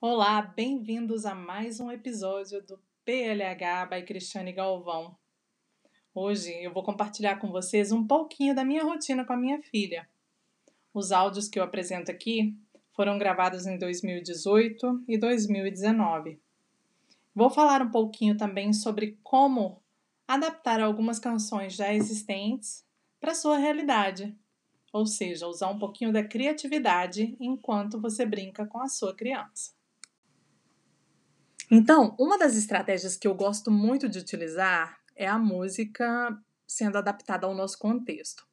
Olá, bem-vindos a mais um episódio do PLH by Cristiane Galvão. Hoje eu vou compartilhar com vocês um pouquinho da minha rotina com a minha filha. Os áudios que eu apresento aqui foram gravados em 2018 e 2019. Vou falar um pouquinho também sobre como adaptar algumas canções já existentes para sua realidade, ou seja, usar um pouquinho da criatividade enquanto você brinca com a sua criança. Então, uma das estratégias que eu gosto muito de utilizar é a música sendo adaptada ao nosso contexto.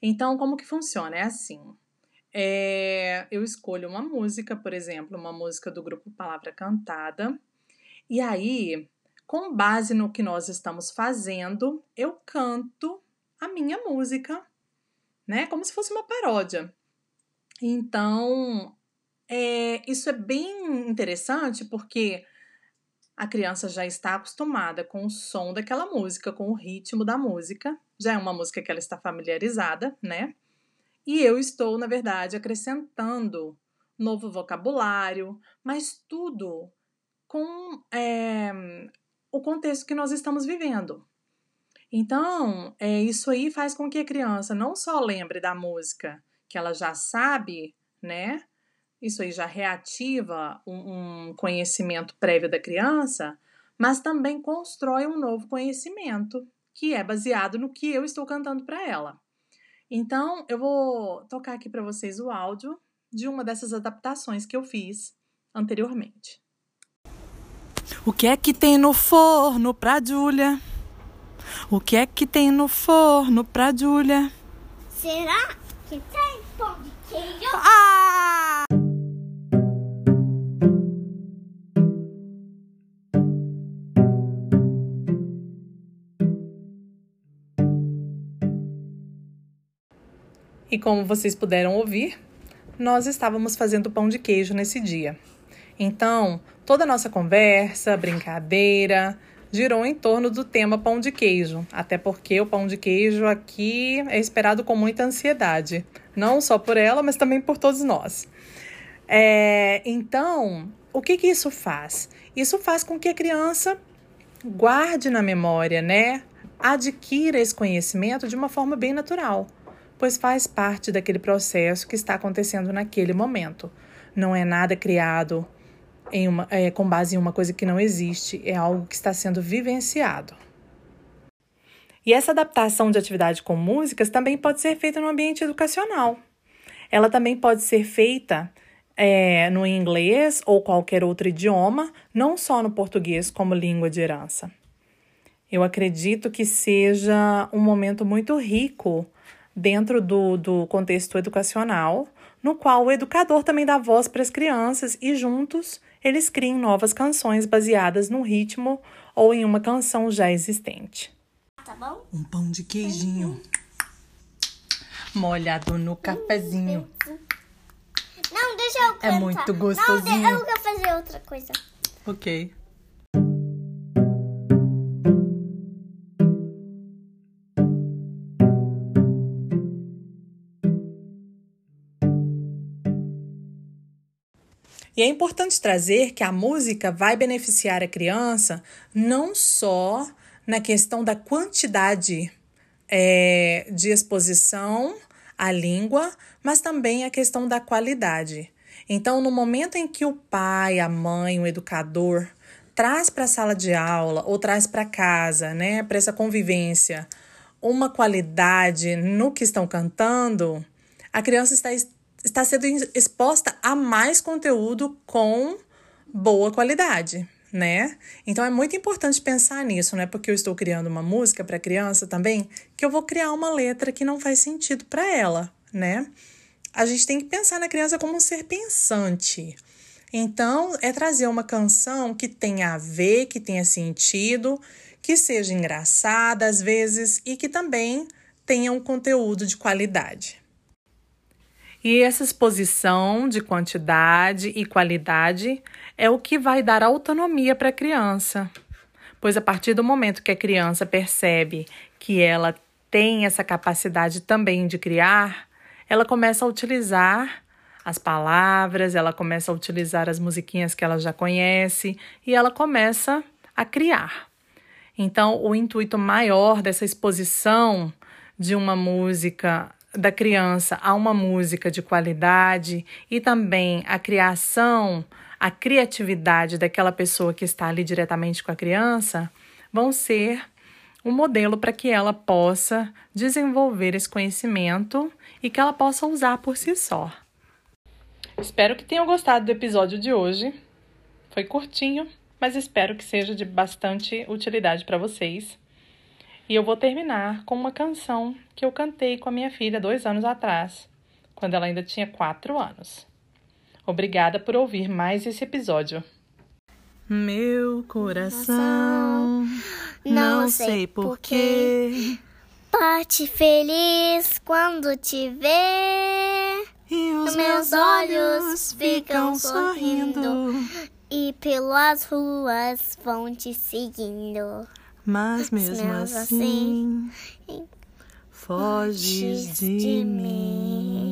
Então, como que funciona? É assim. É, eu escolho uma música, por exemplo, uma música do grupo Palavra Cantada, e aí, com base no que nós estamos fazendo, eu canto a minha música, né? Como se fosse uma paródia. Então, é, isso é bem interessante porque a criança já está acostumada com o som daquela música, com o ritmo da música, já é uma música que ela está familiarizada, né? E eu estou, na verdade, acrescentando novo vocabulário, mas tudo com é, o contexto que nós estamos vivendo. Então, é, isso aí faz com que a criança não só lembre da música que ela já sabe, né? Isso aí já reativa um, um conhecimento prévio da criança, mas também constrói um novo conhecimento que é baseado no que eu estou cantando para ela. Então, eu vou tocar aqui para vocês o áudio de uma dessas adaptações que eu fiz anteriormente. O que é que tem no forno pra Júlia? O que é que tem no forno pra Júlia? Será que tem pão de queijo? Ah! E como vocês puderam ouvir, nós estávamos fazendo pão de queijo nesse dia. Então, toda a nossa conversa, brincadeira, girou em torno do tema pão de queijo, até porque o pão de queijo aqui é esperado com muita ansiedade, não só por ela, mas também por todos nós. É, então, o que, que isso faz? Isso faz com que a criança guarde na memória, né? Adquira esse conhecimento de uma forma bem natural pois faz parte daquele processo que está acontecendo naquele momento. Não é nada criado uma, é, com base em uma coisa que não existe, é algo que está sendo vivenciado. E essa adaptação de atividade com músicas também pode ser feita no ambiente educacional. Ela também pode ser feita é, no inglês ou qualquer outro idioma, não só no português como língua de herança. Eu acredito que seja um momento muito rico dentro do, do contexto educacional, no qual o educador também dá voz para as crianças e juntos eles criam novas canções baseadas no ritmo ou em uma canção já existente. Tá bom? Um pão de queijinho molhado no cafezinho. Não, deixa eu cantar. É muito gostosinho. Não, eu quero fazer outra coisa. Ok. E é importante trazer que a música vai beneficiar a criança não só na questão da quantidade é, de exposição à língua, mas também a questão da qualidade. Então, no momento em que o pai, a mãe, o educador traz para a sala de aula ou traz para casa, né, para essa convivência, uma qualidade no que estão cantando, a criança está está sendo exposta a mais conteúdo com boa qualidade, né? Então é muito importante pensar nisso, né? Porque eu estou criando uma música para criança também, que eu vou criar uma letra que não faz sentido para ela, né? A gente tem que pensar na criança como um ser pensante. Então, é trazer uma canção que tenha a ver, que tenha sentido, que seja engraçada às vezes e que também tenha um conteúdo de qualidade. E essa exposição de quantidade e qualidade é o que vai dar autonomia para a criança. Pois a partir do momento que a criança percebe que ela tem essa capacidade também de criar, ela começa a utilizar as palavras, ela começa a utilizar as musiquinhas que ela já conhece e ela começa a criar. Então, o intuito maior dessa exposição de uma música da criança a uma música de qualidade e também a criação, a criatividade daquela pessoa que está ali diretamente com a criança vão ser um modelo para que ela possa desenvolver esse conhecimento e que ela possa usar por si só. Espero que tenham gostado do episódio de hoje. Foi curtinho, mas espero que seja de bastante utilidade para vocês. E eu vou terminar com uma canção que eu cantei com a minha filha dois anos atrás, quando ela ainda tinha quatro anos. Obrigada por ouvir mais esse episódio. Meu coração, não sei porquê, bate feliz quando te vê. E os meus olhos ficam sorrindo e pelas ruas vão te seguindo. Mas mesmo assim, foges de mim.